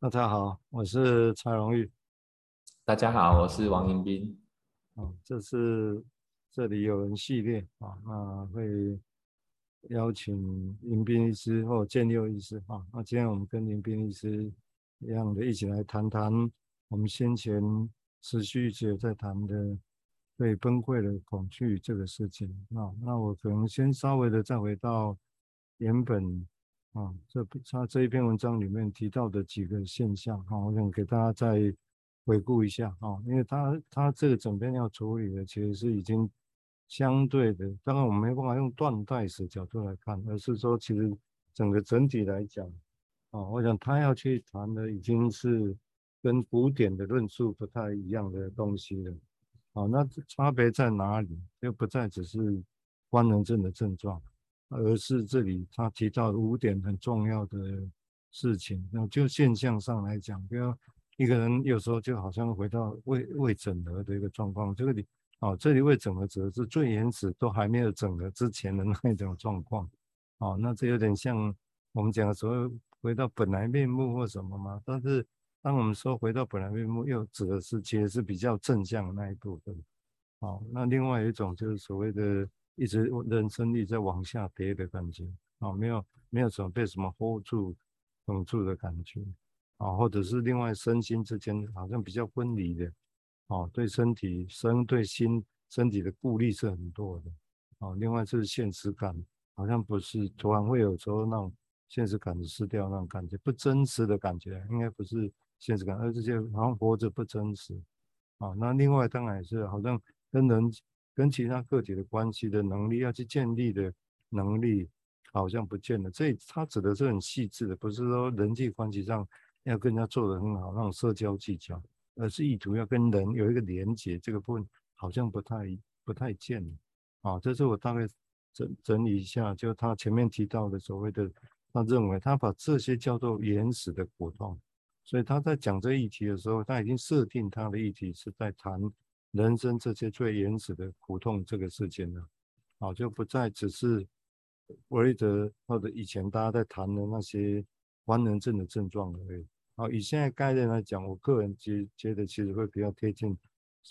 大家好，我是蔡荣玉。大家好，我是王迎宾。啊，这是这里有人系列啊，那会邀请迎宾医师或建佑医师啊。那今天我们跟迎宾医师一样的，一起来谈谈我们先前持续一直在谈的对崩溃的恐惧这个事情啊。那我可能先稍微的再回到原本。啊，这他这一篇文章里面提到的几个现象哈，我想给大家再回顾一下啊，因为他他这个整篇要处理的其实是已经相对的，当然我们没办法用断代史角度来看，而是说其实整个整体来讲啊，我想他要去谈的已经是跟古典的论述不太一样的东西了。啊，那差别在哪里？又不再只是官能症的症状。而是这里他提到五点很重要的事情，那就现象上来讲，比如一个人有时候就好像回到未未整合的一个状况，这个里哦，这里未整合指的是最原始都还没有整合之前的那一种状况，哦，那这有点像我们讲的所谓回到本来面目或什么嘛。但是当我们说回到本来面目，又指的是其实是比较正向的那一部分，哦，那另外一种就是所谓的。一直人生力在往下跌的感觉啊，没有没有什么被什么 hold 住、捧住的感觉啊，或者是另外身心之间好像比较分离的啊，对身体身对心身体的顾虑是很多的啊，另外就是现实感好像不是突然会有时候那种现实感的失掉那种感觉，不真实的感觉，应该不是现实感，而这些好像活着不真实啊。那另外当然也是好像跟人。跟其他个体的关系的能力要去建立的能力，好像不见了。这他指的是很细致的，不是说人际关系上要跟人家做得很好那种社交技巧，而是意图要跟人有一个连结。这个部分好像不太不太见了。啊，这是我大概整整理一下，就他前面提到的所谓的，他认为他把这些叫做原始的苦痛，所以他在讲这议题的时候，他已经设定他的议题是在谈。人生这些最原始的苦痛，这个事情呢，啊，就不再只是弗洛伊德或者以前大家在谈的那些官能症的症状而已。啊，以现在概念来讲，我个人觉觉得其实会比较贴近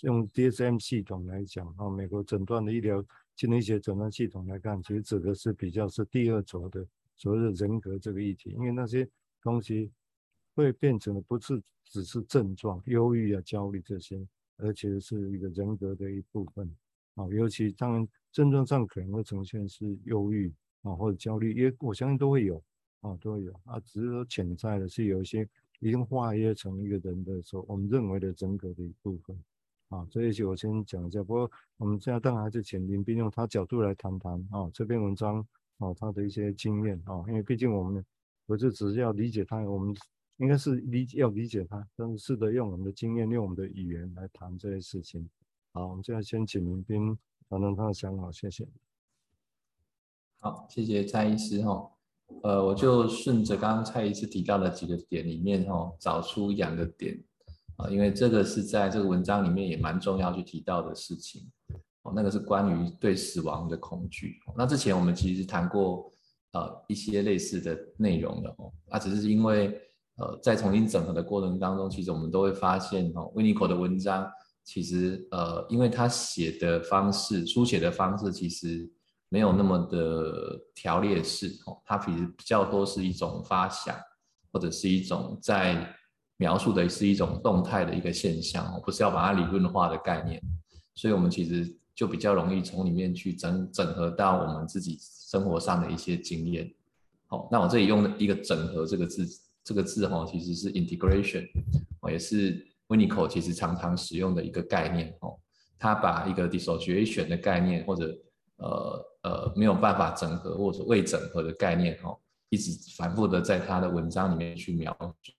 用 DSM 系统来讲，啊，美国诊断的医疗心理学诊断系统来看，其实指的是比较是第二轴的所谓的人格这个议题，因为那些东西会变成的不是只是症状，忧郁啊、焦虑这些。而且是一个人格的一部分啊，尤其当然症状上可能会呈现是忧郁啊或者焦虑，也我相信都会有啊，都会有啊，只是说潜在的是有一些已经化约成一个人的时候，我们认为的人格的一部分啊，这一些我先讲一下。不过我们现在当然还是请迎宾用他角度来谈谈啊这篇文章啊他的一些经验啊，因为毕竟我们我就只是要理解他，我们。应该是理要理解他，但是试着用我们的经验，用我们的语言来谈这些事情。好，我们现在先请迎宾谈谈他的想法，谢谢。好，谢谢蔡医师哈。呃，我就顺着刚刚蔡医师提到的几个点里面哈，找出两个点啊，因为这个是在这个文章里面也蛮重要去提到的事情。哦，那个是关于对死亡的恐惧。那之前我们其实谈过呃一些类似的内容的哦，那只是因为。呃，在重新整合的过程当中，其实我们都会发现，哦，维尼口的文章其实，呃，因为他写的方式、书写的方式，其实没有那么的条列式，哦，它其实比较多是一种发想，或者是一种在描述的是一种动态的一个现象，哦，不是要把它理论化的概念，所以我们其实就比较容易从里面去整整合到我们自己生活上的一些经验。好，那我这里用的一个“整合”这个字。这个字哈，其实是 integration，哦也是 w i n i c o 其实常常使用的一个概念哦。他把一个 dissociation 的概念，或者呃呃没有办法整合或者未整合的概念哦，一直反复的在他的文章里面去描述。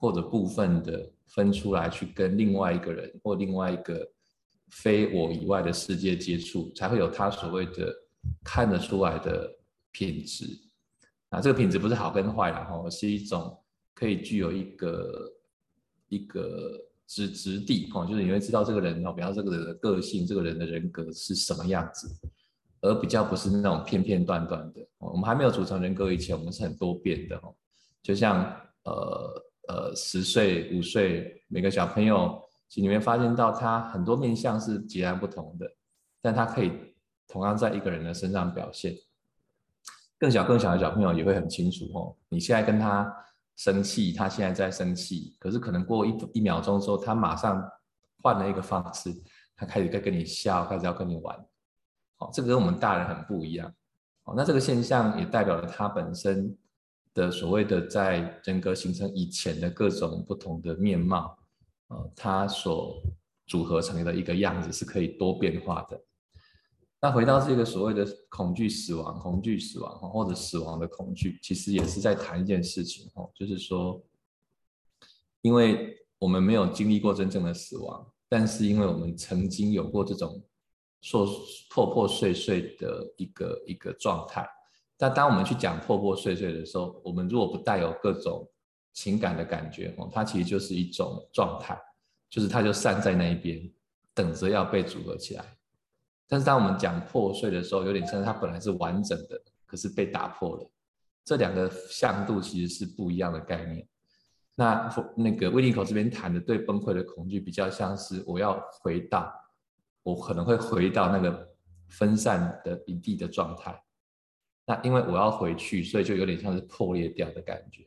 或者部分的分出来，去跟另外一个人或另外一个非我以外的世界接触，才会有他所谓的看得出来的品质。那这个品质不是好跟坏啦，吼，是一种可以具有一个一个质质地，吼，就是你会知道这个人哦，比方这个人的个性，这个人的人格是什么样子，而比较不是那种片片段段的。我们还没有组成人格以前，我们是很多变的，吼，就像呃呃十岁五岁每个小朋友，其实你会发现到他很多面相是截然不同的，但他可以同样在一个人的身上表现。更小更小的小朋友也会很清楚哦，你现在跟他生气，他现在在生气，可是可能过一一秒钟之后，他马上换了一个方式，他开始在跟你笑，开始要跟你玩，哦，这个跟我们大人很不一样，哦，那这个现象也代表了他本身的所谓的在人格形成以前的各种不同的面貌，呃，他所组合成的一个样子是可以多变化的。那回到这个所谓的恐惧死亡、恐惧死亡或者死亡的恐惧，其实也是在谈一件事情哦，就是说，因为我们没有经历过真正的死亡，但是因为我们曾经有过这种说破破碎碎的一个一个状态。但当我们去讲破破碎碎的时候，我们如果不带有各种情感的感觉哦，它其实就是一种状态，就是它就散在那一边，等着要被组合起来。但是当我们讲破碎的时候，有点像它本来是完整的，可是被打破了。这两个向度其实是不一样的概念。那那个威利口这边谈的对崩溃的恐惧，比较像是我要回到，我可能会回到那个分散的一地的状态。那因为我要回去，所以就有点像是破裂掉的感觉。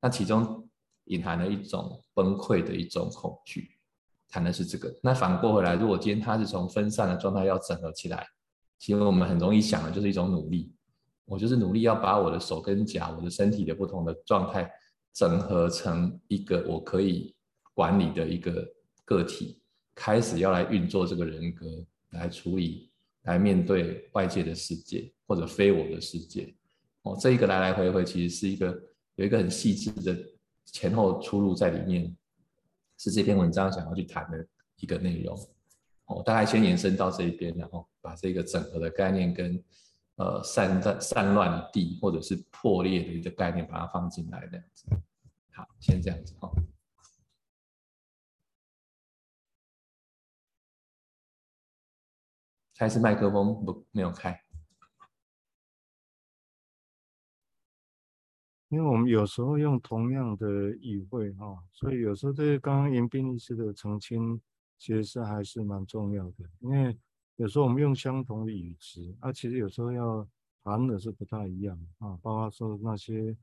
那其中隐含了一种崩溃的一种恐惧。谈的是这个，那反过回来，如果今天他是从分散的状态要整合起来，其实我们很容易想的就是一种努力，我就是努力要把我的手跟脚、我的身体的不同的状态整合成一个我可以管理的一个个体，开始要来运作这个人格，来处理、来面对外界的世界或者非我的世界。哦，这一个来来回回其实是一个有一个很细致的前后出入在里面。是这篇文章想要去谈的一个内容，哦，大概先延伸到这一边，然后把这个整合的概念跟呃散在散乱地或者是破裂的一个概念，把它放进来这样子。好，先这样子哦。还是麦克风不没有开。因为我们有时候用同样的语汇哈，所以有时候这个刚刚严彬律师的澄清，其实是还是蛮重要的。因为有时候我们用相同的语词，啊，其实有时候要谈的是不太一样啊。包括说那些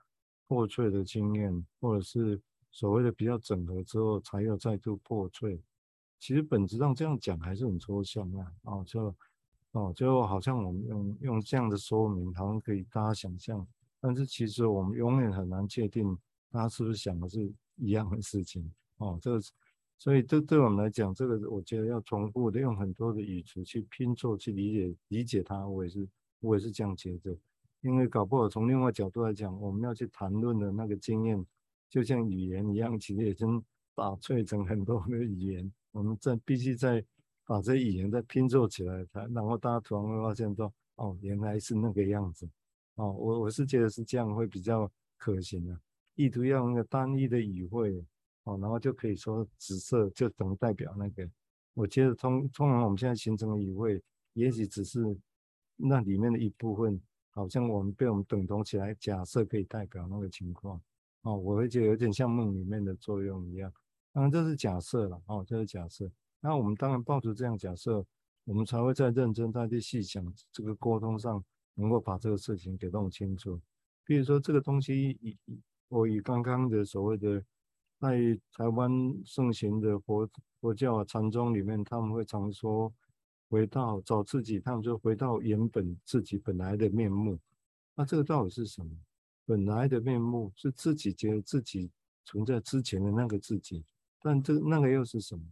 破碎的经验，或者是所谓的比较整合之后才又再度破碎，其实本质上这样讲还是很抽象啊。啊，就哦，就好像我们用用这样的说明，好像可以大家想象。但是其实我们永远很难确定他是不是想的是一样的事情哦。这个，所以这对我们来讲，这个我觉得要重复的用很多的语词去拼凑去理解理解它。我也是我也是这样觉得，因为搞不好从另外角度来讲，我们要去谈论的那个经验，就像语言一样，其实已经打碎成很多的语言。我们在必须在把这语言再拼凑起来谈，然后大家突然会发现说，哦，原来是那个样子。哦，我我是觉得是这样会比较可行的，意图要用一个单一的语汇，哦，然后就可以说紫色就等代表那个。我觉得通通常我们现在形成的语汇，也许只是那里面的一部分，好像我们被我们等同起来，假设可以代表那个情况。哦，我会觉得有点像梦里面的作用一样。当然这是假设了，哦，这是假设。那我们当然抱着这样假设，我们才会在认真再去细想这个沟通上。能够把这个事情给弄清楚，比如说这个东西以我以刚刚的所谓的在台湾盛行的佛佛教啊禅宗里面，他们会常说回到找自己，他们就回到原本自己本来的面目。那这个到底是什么？本来的面目是自己觉得自己存在之前的那个自己，但这那个又是什么？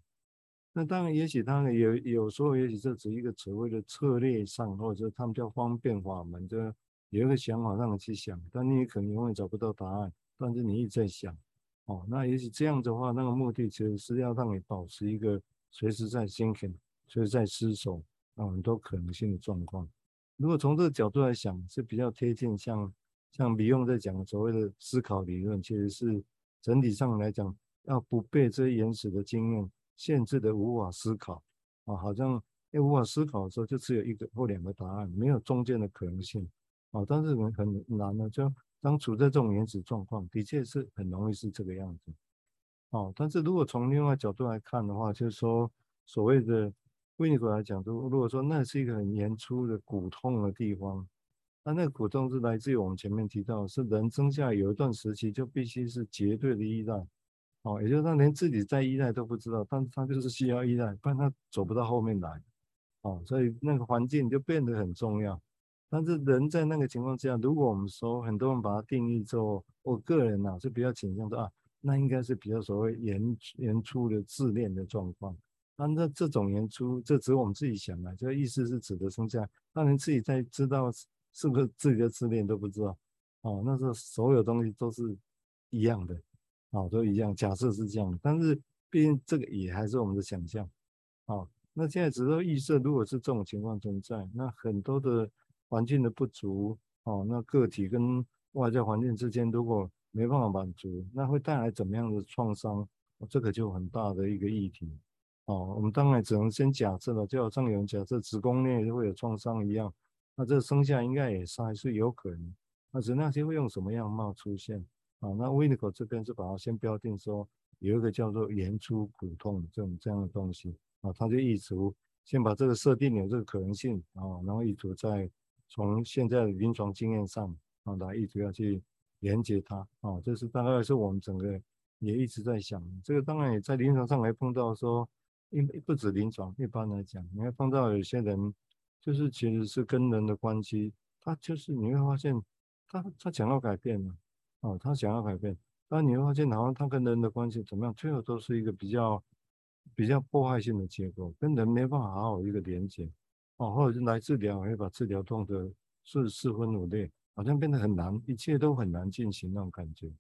那当然，也许他有有时候，也许这只是一个所谓的策略上，或者他们叫方便法门，就有一个想法让你去想，但你可能永远找不到答案。但是你一直在想，哦，那也许这样的话，那个目的其实是要让你保持一个随时在 thinking，随时在思索啊，很多可能性的状况。如果从这个角度来想，是比较贴近像像李用在讲的所谓的思考理论，其实是整体上来讲，要不被这些原始的经验限制的无法思考啊，好像因为无法思考的时候，就只有一个或两个答案，没有中间的可能性啊。但是很很难的，就当处在这种原始状况，的确是很容易是这个样子。哦，但是如果从另外角度来看的话，就是说所谓的维尼口来讲，如如果说那是一个很原初的苦痛的地方，那那个苦痛是来自于我们前面提到，是人生下有一段时期就必须是绝对的依赖，哦，也就是他连自己在依赖都不知道，但是他就是需要依赖，不然他走不到后面来，哦，所以那个环境就变得很重要。但是人在那个情况之下，如果我们说很多人把它定义做，我个人呐、啊、是比较倾向说啊。那应该是比较所谓原原初的自恋的状况。那那这种原初，这只是我们自己想的，这个意思是指的剩下，当然自己在知道是不是自己的自恋都不知道。哦，那时候所有东西都是一样的，哦，都一样。假设是这样，但是毕竟这个也还是我们的想象。哦，那现在只是预设，如果是这种情况存在，那很多的环境的不足，哦，那个体跟外在环境之间如果没办法满足，那会带来怎么样的创伤？这个就很大的一个议题。哦，我们当然只能先假设了，就好像有人假设子宫内会有创伤一样，那这生下应该也是还是有可能。那只是那些会用什么样貌出现？啊，那维尼口这边是把它先标定说有一个叫做原初骨痛这种这样的东西啊，他就意图先把这个设定有这个可能性啊，然后意图在从现在的临床经验上啊来意图要去。连接它啊，这是大概是我们整个也一直在想。这个当然也在临床上来碰到说，一不止临床，一般来讲，你会碰到有些人，就是其实是跟人的关系，他就是你会发现，他他想要改变嘛，哦，他想要改变，但你会发现好像他跟人的关系怎么样，最后都是一个比较比较破坏性的结果，跟人没办法好好一个连接，哦，或者是来治疗，会把治疗弄得是四分五裂。好像变得很难，一切都很难进行那种感觉，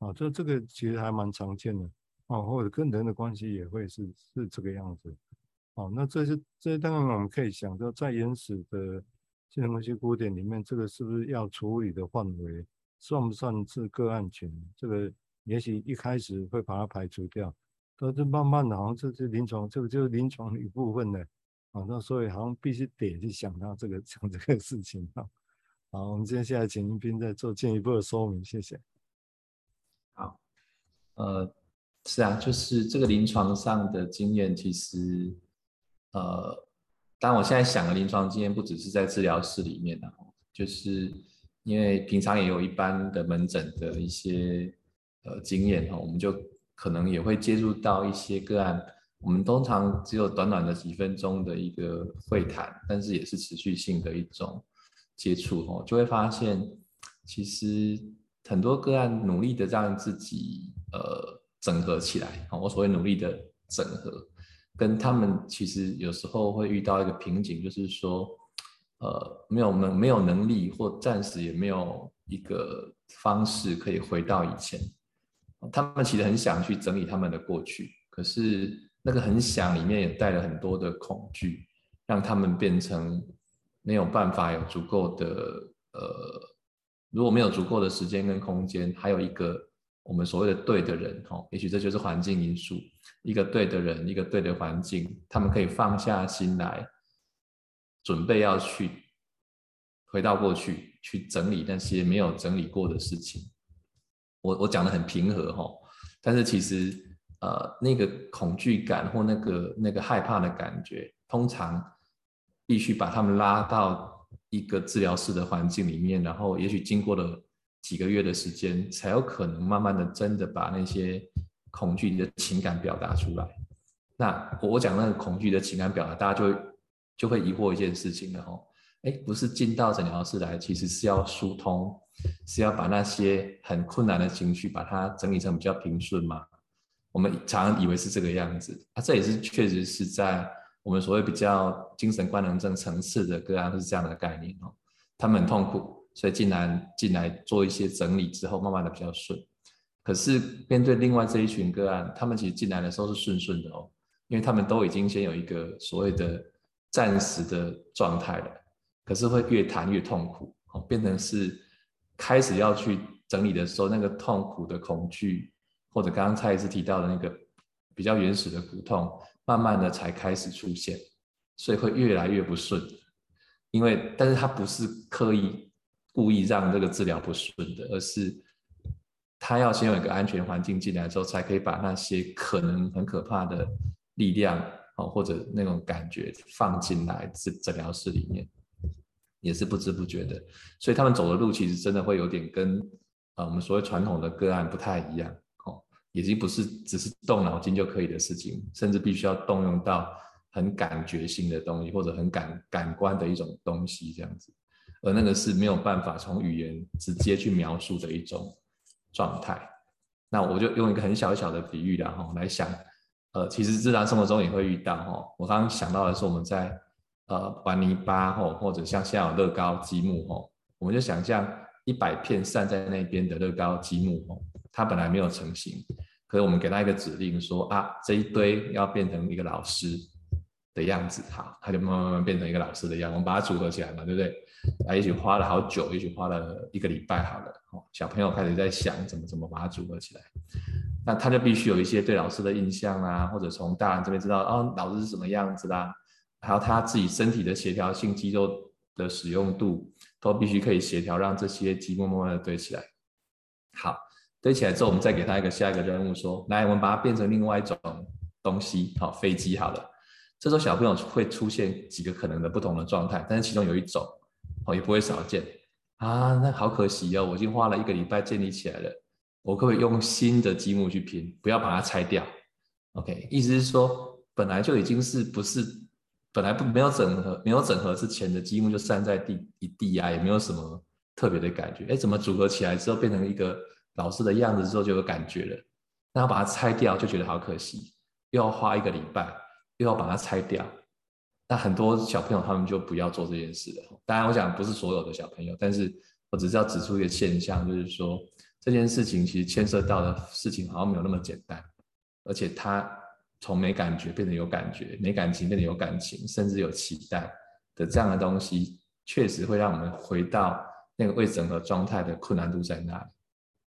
啊，这这个其实还蛮常见的，啊，或者跟人的关系也会是是这个样子，哦，那这是这当然我们可以想到，在原始的这些东西古典里面，这个是不是要处理的范围，算不算是个案群？这个也许一开始会把它排除掉，但是慢慢的，好像这是临床，这个就是临床的一部分呢，啊，那所以好像必须得去想到这个 讲这个事情啊。好，我们接下来请英彬再做进一步的说明，谢谢。好，呃，是啊，就是这个临床上的经验，其实，呃，当然我现在想的临床经验不只是在治疗室里面的，就是因为平常也有一般的门诊的一些呃经验哈，我们就可能也会接触到一些个案，我们通常只有短短的几分钟的一个会谈，但是也是持续性的一种。接触哦，就会发现，其实很多个案努力的让自己呃整合起来，我所谓努力的整合，跟他们其实有时候会遇到一个瓶颈，就是说，呃，没有能没有能力，或暂时也没有一个方式可以回到以前。他们其实很想去整理他们的过去，可是那个很想里面也带了很多的恐惧，让他们变成。没有办法有足够的呃，如果没有足够的时间跟空间，还有一个我们所谓的对的人哦，也许这就是环境因素，一个对的人，一个对的环境，他们可以放下心来，准备要去回到过去，去整理那些没有整理过的事情。我我讲得很平和哈，但是其实呃那个恐惧感或那个那个害怕的感觉，通常。必须把他们拉到一个治疗室的环境里面，然后也许经过了几个月的时间，才有可能慢慢的真的把那些恐惧的情感表达出来。那我讲那个恐惧的情感表达，大家就会就会疑惑一件事情了吼，哎，不是进到诊疗室来，其实是要疏通，是要把那些很困难的情绪把它整理成比较平顺嘛？我们常常以为是这个样子，啊，这也是确实是在。我们所谓比较精神官能症层次的个案是这样的概念哦，他们很痛苦，所以进来进来做一些整理之后，慢慢的比较顺。可是面对另外这一群个案，他们其实进来的时候是顺顺的哦，因为他们都已经先有一个所谓的暂时的状态了，可是会越谈越痛苦，哦，变成是开始要去整理的时候，那个痛苦的恐惧，或者刚刚蔡医师提到的那个比较原始的苦痛，慢慢的才开始出现，所以会越来越不顺。因为，但是他不是刻意故意让这个治疗不顺的，而是他要先有一个安全环境进来之后，才可以把那些可能很可怕的力量哦，或者那种感觉放进来治诊疗室里面，也是不知不觉的。所以他们走的路其实真的会有点跟啊我们所谓传统的个案不太一样哦，已经不是只是动脑筋就可以的事情，甚至必须要动用到。很感觉性的东西，或者很感感官的一种东西，这样子，而那个是没有办法从语言直接去描述的一种状态。那我就用一个很小小的比喻然后来想，呃，其实日常生活中也会遇到哈。我刚刚想到的是我们在呃玩泥巴吼，或者像现在有乐高积木吼，我们就想象一百片散在那边的乐高积木吼，它本来没有成型，可是我们给它一个指令说啊，这一堆要变成一个老师。的样子，好，它就慢慢慢慢变成一个老师的样子。我们把它组合起来嘛，对不对？啊，也许花了好久，也许花了一个礼拜，好了，哦，小朋友开始在想怎么怎么把它组合起来。那他就必须有一些对老师的印象啊，或者从大人这边知道，哦，老师是什么样子啦，还有他自己身体的协调性、肌肉的使用度，都必须可以协调，让这些积木慢慢的堆起来。好，堆起来之后，我们再给他一个下一个任务，说，来，我们把它变成另外一种东西，好，飞机，好了。这时候小朋友会出现几个可能的不同的状态，但是其中有一种哦，也不会少见啊，那好可惜哦，我已经花了一个礼拜建立起来了，我可不可以用新的积木去拼，不要把它拆掉？OK，意思是说本来就已经是不是本来不没有整合没有整合之前的积木就散在地一地啊，也没有什么特别的感觉，哎，怎么组合起来之后变成一个老师的样子之后就有感觉了？然后把它拆掉就觉得好可惜，又要花一个礼拜。又要把它拆掉，那很多小朋友他们就不要做这件事了。当然，我想不是所有的小朋友，但是我只是要指出一个现象，就是说这件事情其实牵涉到的事情好像没有那么简单，而且他从没感觉变成有感觉，没感情变得有感情，甚至有期待的这样的东西，确实会让我们回到那个未整合状态的困难度在那里。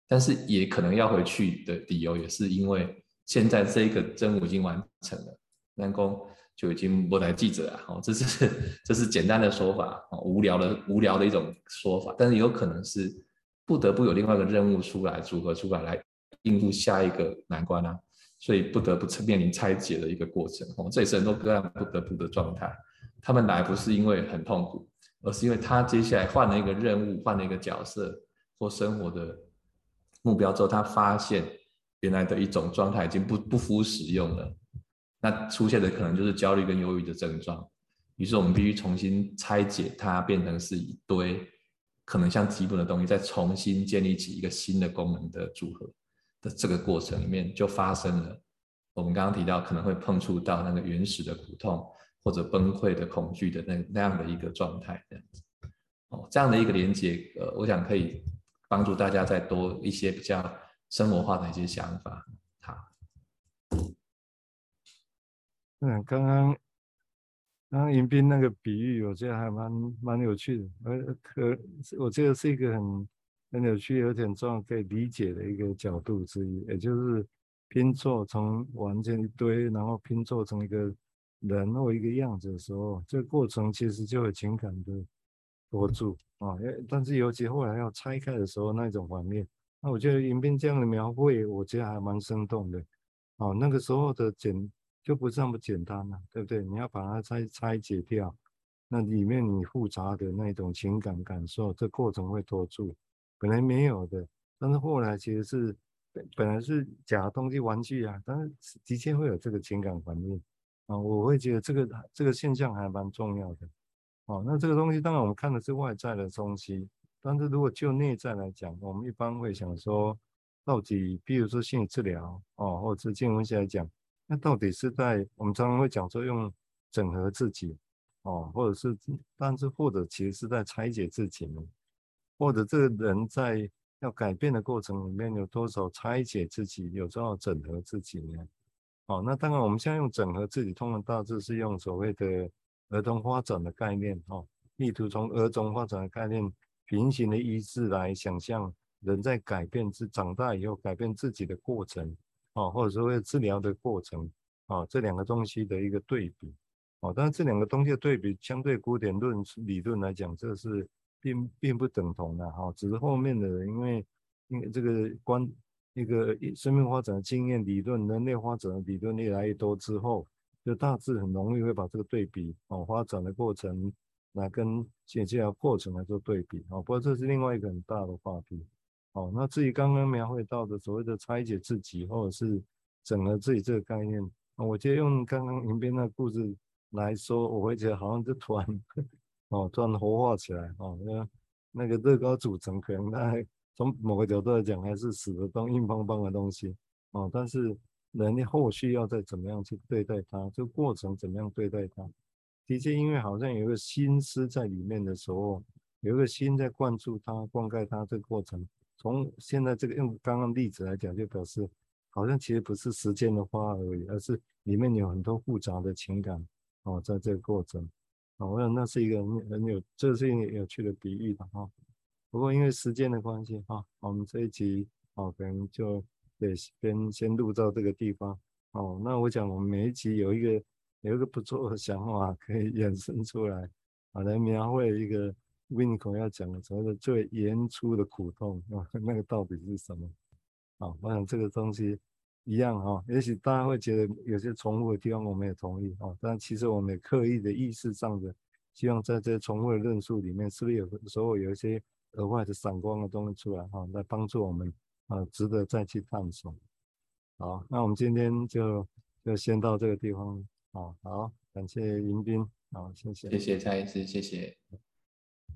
但是也可能要回去的理由，也是因为现在这个任务已经完成了。南宫就已经不来记者了，哦，这是这是简单的说法，哦，无聊的无聊的一种说法，但是有可能是不得不有另外一个任务出来组合出来，来应付下一个难关啊，所以不得不面临拆解的一个过程，哦，这也是很多个案不得不的状态，他们来不是因为很痛苦，而是因为他接下来换了一个任务，换了一个角色或生活的目标之后，他发现原来的一种状态已经不不敷使用了。那出现的可能就是焦虑跟忧郁的症状，于是我们必须重新拆解它，变成是一堆可能像基本的东西，再重新建立起一个新的功能的组合的这个过程里面，就发生了我们刚刚提到可能会碰触到那个原始的苦痛或者崩溃的恐惧的那那样的一个状态，这样子哦，这样的一个连接，呃，我想可以帮助大家再多一些比较生活化的一些想法。好嗯，刚刚刚迎宾那个比喻，我觉得还蛮蛮有趣的，而可我觉得是一个很很有趣、有点重要可以理解的一个角度之一，也就是拼凑从完全一堆，然后拼凑成一个人或一个样子的时候，这个过程其实就有情感的托住啊。但是尤其后来要拆开的时候，那种怀念，那我觉得迎宾这样的描绘，我觉得还蛮生动的。哦，那个时候的简。就不是那么简单了，对不对？你要把它拆拆解掉，那里面你复杂的那种情感感受，这过程会拖住，本来没有的，但是后来其实是本来是假东西玩具啊，但是的确会有这个情感反应啊，我会觉得这个这个现象还蛮重要的。哦，那这个东西当然我们看的是外在的东西，但是如果就内在来讲，我们一般会想说，到底，比如说心理治疗哦，或者是精神分析来讲。那到底是在我们常常会讲说用整合自己哦，或者是，但是或者其实是在拆解自己呢？或者这个人在要改变的过程里面有多少拆解自己，有多少整合自己呢？哦，那当然我们现在用整合自己，通常大致是用所谓的儿童发展的概念哦，意图从儿童发展的概念，平行的意识来想象人在改变自长大以后改变自己的过程，啊，或者说治疗的过程，啊，这两个东西的一个对比，啊，但是这两个东西的对比，相对古典论理论来讲，这是并并不等同的，哈，只是后面的因为因为这个观一个生命发展的经验理论、人类发展的理论越来越多之后。就大致很容易会把这个对比哦，发展的过程来跟解决的过程来做对比哦。不过这是另外一个很大的话题哦。那至于刚刚描绘到的所谓的拆解自己或者是整合自己这个概念，我觉得用刚刚银斌那个故事来说，我会觉得好像就突然哦，突然活化起来哦。那那个乐高组成可能它从某个角度来讲还是死的东硬邦邦的东西哦，但是。人类后续要再怎么样去对待它，这个过程怎么样对待它？的确，因为好像有个心思在里面的时候，有一个心在灌注它、灌溉它这个过程。从现在这个用刚刚例子来讲，就表示好像其实不是时间的花而已，而是里面有很多复杂的情感哦，在这个过程。哦，我想那是一个很很有，这是一个有趣的比喻的哈。不过因为时间的关系哈，我们这一集哦可能就。得，先先录到这个地方哦。那我讲，我们每一集有一个有一个不错的想法可以 衍生出来，啊，来描绘一个 Winco 要讲的所谓的最原初的苦痛啊，那个到底是什么？啊，我想这个东西一样哈。也许大家会觉得有些重复的地方，我们也同意啊。但其实我们也刻意的意识上的，希望在这些重复的论述里面，是不是有时候有一些额外的闪光的东西出来哈，来帮助我们。啊，值得再去探索。好，那我们今天就就先到这个地方。好，好，感谢迎宾。好，谢谢，谢谢蔡医师，谢谢。